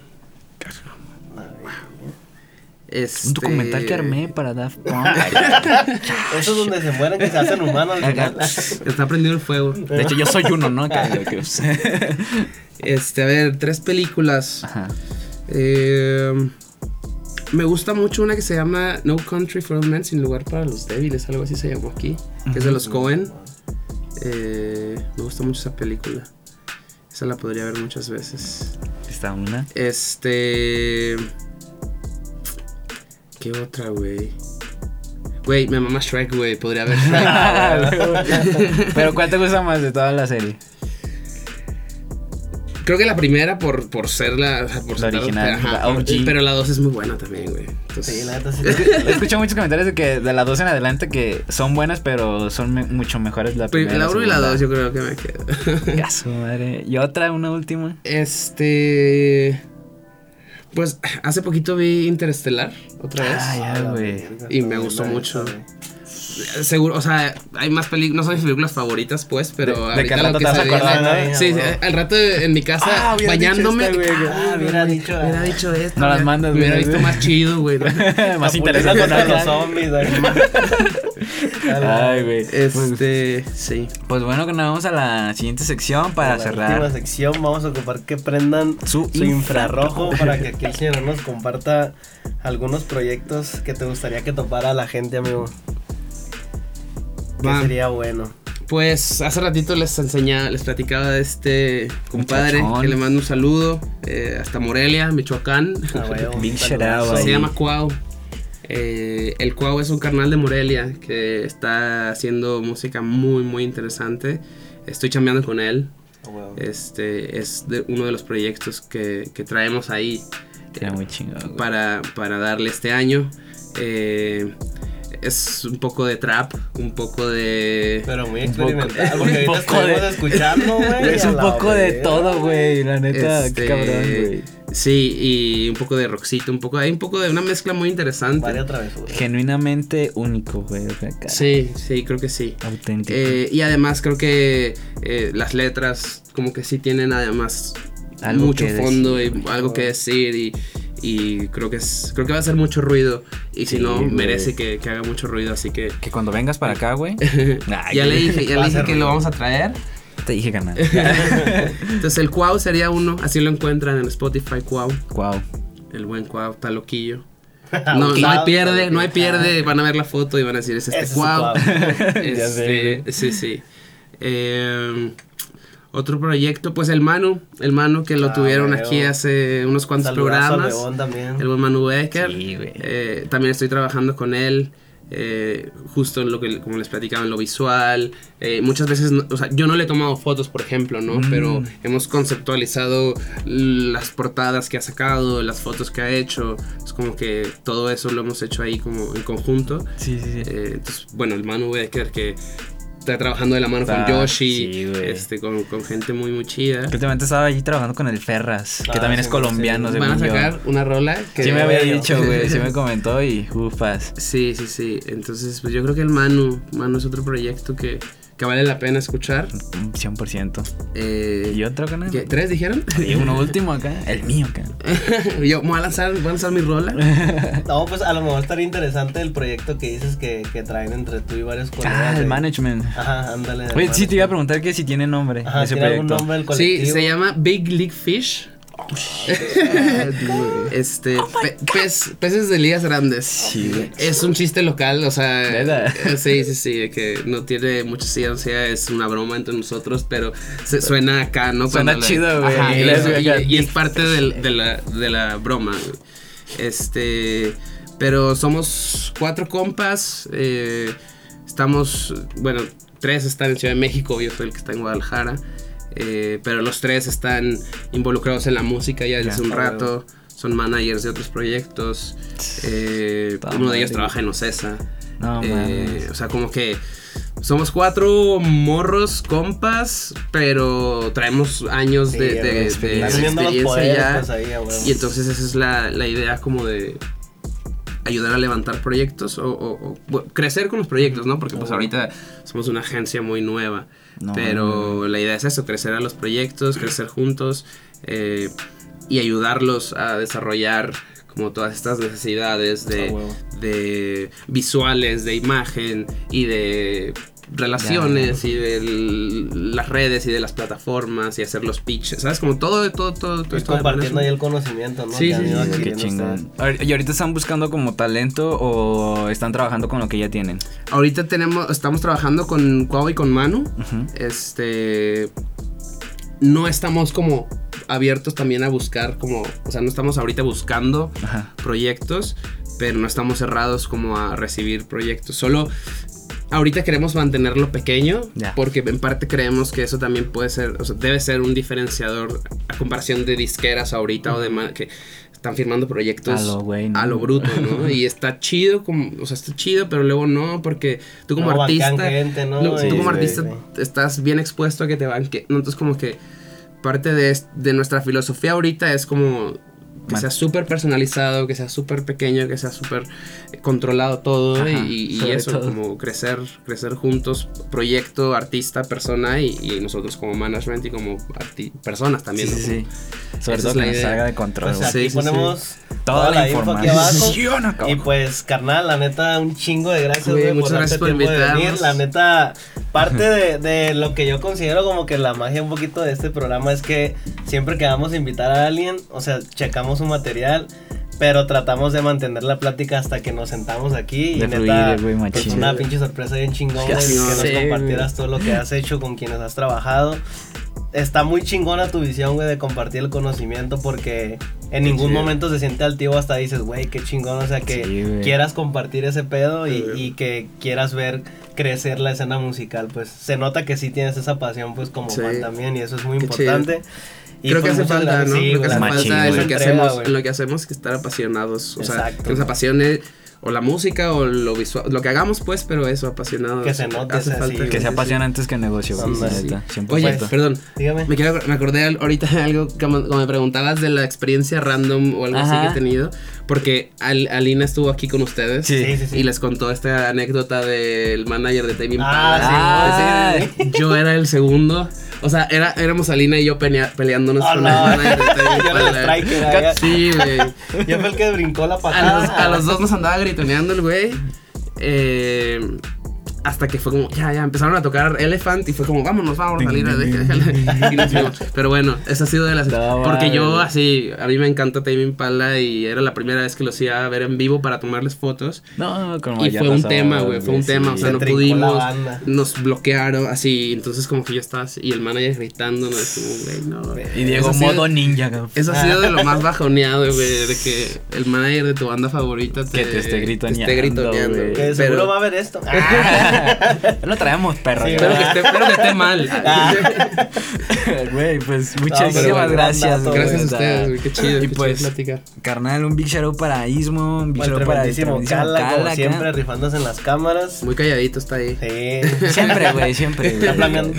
Este... Un documental que armé para Daft Punk. Eso es donde se mueren que se hacen humanos. Está prendido el fuego. De hecho, yo soy uno, ¿no? Acá, güey, que- Este, a ver, tres películas. Ajá. Eh, me gusta mucho una que se llama No Country for Old Men, Sin Lugar para los Débiles, algo así se llamó aquí. Que es de los Cohen. Eh, me gusta mucho esa película. Esa la podría ver muchas veces. Está una. Este. ¿Qué otra, güey? Güey, me mama Shrek, güey. Podría ver Shrek. Pero ¿cuál te gusta más de toda la serie? Creo que la primera por, por ser la. Por La ser- original, ajá, la OG. Pero la dos es muy buena también, güey. Entonces, Sí, la neta sí. He escuchado muchos comentarios de que de la 2 en adelante que son buenas, pero son me- mucho mejores la Pri- primera. la 1 y la segunda. 2 yo creo que me quedo. Ya su madre. Y otra, una última. Este. Pues hace poquito vi Interestelar otra vez. Ah, ya, A la güey. Y me gustó mucho. Seguro, o sea, hay más películas, no son mis películas favoritas, pues, pero De- de ahorita lo rato que te vas se ve- ¿eh? Sí, sí, al rato en mi casa Ah, hubiera dicho bañándome. esta, ah, hubiera dicho, Hubiera ah. dicho esto. No las mandas, Me hubiera visto más chido, güey. Más interesante. ¿no? los zombies. A Ay, güey. Este, sí. Pues bueno, que nos vamos a la siguiente sección para En la cerrar. última sección vamos a ocupar que prendan Su su, infrarrojo para que aquí el señor nos comparta algunos proyectos que te gustaría que topara la gente, amigo. Va. sería bueno. Pues hace ratito les enseñaba, les platicaba de este compadre Muchachón. que le mando un saludo eh, hasta Morelia, Michoacán. Ah, Big shout out Se llama Cuau. Eh, el Cuau es un carnal de Morelia que está haciendo música muy, muy interesante. Estoy chambeando con él. Ah. Este es de uno de los proyectos que, que traemos ahí muy para, para darle este año. Eh, es un poco de trap, un poco de... Pero muy Un poco- experimental, un porque ahorita poco de- escuchando, güey. Es un poco de todo, güey. La neta, Este, qué cabrón, güey. Sí, y un poco de rockcito, un poco... Hay un poco de una mezcla muy interesante. Varias travesuras. Genuinamente único, güey. Sí, sí, creo que sí. Auténtico. Eh, y además creo que eh, las letras como que sí tienen además Algo mucho fondo decir, y algo que decir y, y creo que es creo que va a hacer mucho ruido y si Sí, no merece que, que haga mucho ruido así que que cuando vengas para acá, güey. Ya le dije ya le dije que lo vamos a traer Te dije ganar. entonces el Cuau sería uno así lo encuentran en Spotify Cuau wow. el buen Cuau está loquillo no, no hay Cuau, pierde, no hay Cuau. pierde, van a ver la foto y van a decir, es este Cuau. Cuau. Este, sí, sí. Eh, otro proyecto, pues el Manu, el Manu que lo Ah, tuvieron güey, aquí hace unos cuantos programas. También. El buen Manu Becker. Sí, güey. Eh, también estoy trabajando con él. eh, justo en lo que, como les platicaba, en lo visual. Eh, muchas veces, no- o sea, yo no le he tomado fotos, por ejemplo, ¿no? Mm. Pero hemos conceptualizado las portadas que ha sacado, las fotos que ha hecho. Es como que todo eso lo hemos hecho ahí como en conjunto. Sí, sí, sí. Eh, entonces, bueno, el Manu Becker que está trabajando de la mano Ah, con Yoshi, sí, güey. este, con, con gente muy, muy chida. Que últimamente estaba allí trabajando con el Ferras, que también es colombiano. sí. Van a yo. sacar una rola que... Sí me había dicho, güey. Sí me comentó y ufas. Sí, sí, sí. Entonces, pues yo creo que el Manu, Manu es otro proyecto que, que vale la pena escuchar. 100%. Eh, ¿Y otro canal? ¿qué? ¿Tres dijeron? Y uno último acá. El mío acá. yo voy a lanzar, voy a lanzar mi rola. No, pues a lo mejor estaría interesante el proyecto que dices que, que traen entre tú y varios colegas. Ah, el de- management. Ajá, ándale. Oye, sí, te iba a preguntar que si tiene nombre Ajá, ese ¿tiene algún proyecto. nombre Sí, colectivo? se llama Big League Fish. Este, pe- pez- peces de ligas grandes. Sí. Es un chiste local, o sea. ¿Verdad? eh, Sí, sí, sí, que no tiene mucha ciencia, es una broma entre nosotros, pero se, suena acá, ¿no? Suena chido, güey, Ajá, en y, es parte del- de, la, de la broma, güey. Este. Pero somos cuatro compas. eh, estamos. Bueno, tres están en Ciudad de México, yo soy el que está en Guadalajara. Eh, pero los tres están involucrados en la música ya desde hace un rato. Son managers de otros proyectos. eh, uno de ellos trabaja en Ocesa. No, Eh, o sea, como que somos cuatro morros compas, pero traemos años Sí, de, güey, de- de experiencia. Ya. pues, ahí. Y entonces esa es la, la idea como de ayudar a levantar proyectos o, o- o, crecer con los proyectos, ¿no? Porque pues ahorita somos una agencia muy nueva. No, pero la idea es eso, crecer a los proyectos, crecer juntos eh, y ayudarlos a desarrollar como todas estas necesidades de, de visuales, de imagen y de relaciones y de las redes y de las plataformas y hacer los pitches, ¿sabes? Como todo, todo, todo, Y compartiendo ahí el conocimiento, ¿no? Sí, sí, sí, Qué chingón. ¿Y ahorita están buscando como talento o están trabajando con lo que ya tienen? Ahorita tenemos, estamos trabajando con Cuau y con Manu. Este. No estamos como abiertos también a buscar como. O sea, no estamos ahorita buscando Ajá. proyectos. Pero no estamos cerrados como a recibir proyectos. Solo. Ahorita queremos mantenerlo pequeño porque en parte creemos que eso también puede ser, o sea, debe ser un diferenciador a comparación de disqueras ahorita o de que están firmando proyectos A lo ¿no? a lo bruto, ¿no? y está chido, como, o sea, está chido, pero luego no, porque tú como No, artista, gente, ¿no? lo- Sí, tú como sí, artista sí. estás bien expuesto a que te banque, ¿no? Entonces como que parte de, de nuestra filosofía ahorita es como que Man- sea súper personalizado, que sea súper pequeño, que sea súper eh, controlado todo Ajá, y, eso, todo. como crecer, crecer juntos, proyecto, artista, persona y, y nosotros como management y como personas también. Sí, ¿no? sí, sí. Sobre Esa todo es la idea. salga de control. Güey. Sí, aquí sí, ponemos Toda la info aquí abajo. información Y pues, carnal, la neta, un chingo de gracias, Güey, muchas por gracias darte por tiempo de venir. invitarnos. La neta, parte de, de lo que yo considero como que la magia un poquito de este programa es que siempre que vamos a invitar a alguien, o sea, checamos su material, pero tratamos de mantener la plática hasta que nos sentamos aquí. Y De neta, fluir, güey, pues, una pinche sorpresa bien chingón, güey, que nos sé, compartieras todo lo que has hecho con quienes has trabajado. Está muy chingona tu visión, güey, de compartir el conocimiento porque en ningún momento se siente altivo hasta dices, güey, qué chingón, o sea, que Sí, quieras compartir ese pedo y, que quieras ver crecer la escena musical, pues se nota que sí tienes esa pasión, pues como Sí. fan también y eso es muy Qué importante. Y Creo que pues hace falta. ¿no? Sí, Creo que hace falta en lo que Entrega, hacemos, en lo que hacemos que estar apasionados. O sea, Exacto, que nos apasione o la música o lo visual, lo que hagamos pues, pero eso, apasionados. Que se note, Hace falta. sí, Que sea sí, apasiona antes que negocio, güey. Ándale. la neta, 100%. Oye, perdón, Dígame. me, quiero- me acordé ahorita de algo como, como me preguntabas de la experiencia random o algo así Ajá. que he tenido, porque Al- Alina estuvo aquí con ustedes Sí. Sí, sí, sí. y les contó esta anécdota del manager de Impala. Ah, sí, Ah, sí, sí. Yo era el segundo. O sea, era, éramos Alina y yo pelea- peleándonos Oh, con no. manager de Tame Yo era el. Sí, güey. Yo fui el que brincó la A patada. los, a los dos nos andaba gritoneando el güey. Eh, hasta que fue como, ya, ya, empezaron a tocar Elephant y fue como, vámonos, déjala, déjala. Y nos fuimos. Pero bueno, esa ha sido de las. No, porque yo, así, a mí me encanta Tame Impala y era la primera vez que los iba a ver en vivo para tomarles fotos. No, con Y fue un tema, güey, fue un tema, o sea, Se no pudimos, nos bloquearon, así, entonces como que yo estaba así, y el manager gritando, no, es como, güey, no. Y Diego Eso ha sido- modo ninja, güey. Eso ha sido de lo más bajoneado, güey, de que el manager de tu banda favorita te, Que te esté gritoneando, esté gritoneando, seguro Pero va a ver esto. Lo traemos, perro. Sí, espero, que esté, espero que esté mal. Güey, pues muchísimas bueno, gracias, dato. Gracias a ustedes, güey, qué chido, Y qué pues, chido platicar. carnal, un big shout out para Ismo, un big shout out para tremendísimo Cala, como Cala, siempre, rifándose en las cámaras. Muy calladito está ahí. Sí. Siempre, güey, siempre. Está planeando.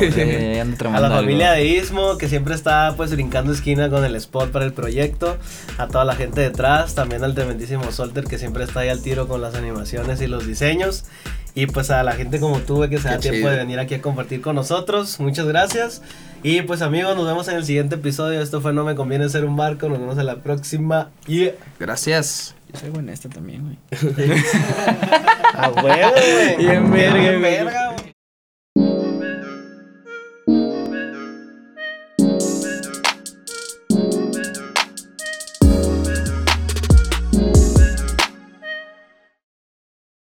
Eh, ando A la algo. familia de Ismo, que siempre está pues brincando esquina con el spot para el proyecto. A toda la gente detrás, también al tremendísimo Solter, que siempre está ahí al tiro con las animaciones y los diseños. Y pues a la gente como tú, que se da tiempo chido. de venir aquí a compartir con nosotros. Muchas gracias. Y pues amigos, nos vemos en el siguiente episodio. Esto fue No me conviene ser un barco. Nos vemos en la próxima. Y Gracias. Yo soy bueno en esta también, güey. a huevo, güey. Bien verga, Bien güey.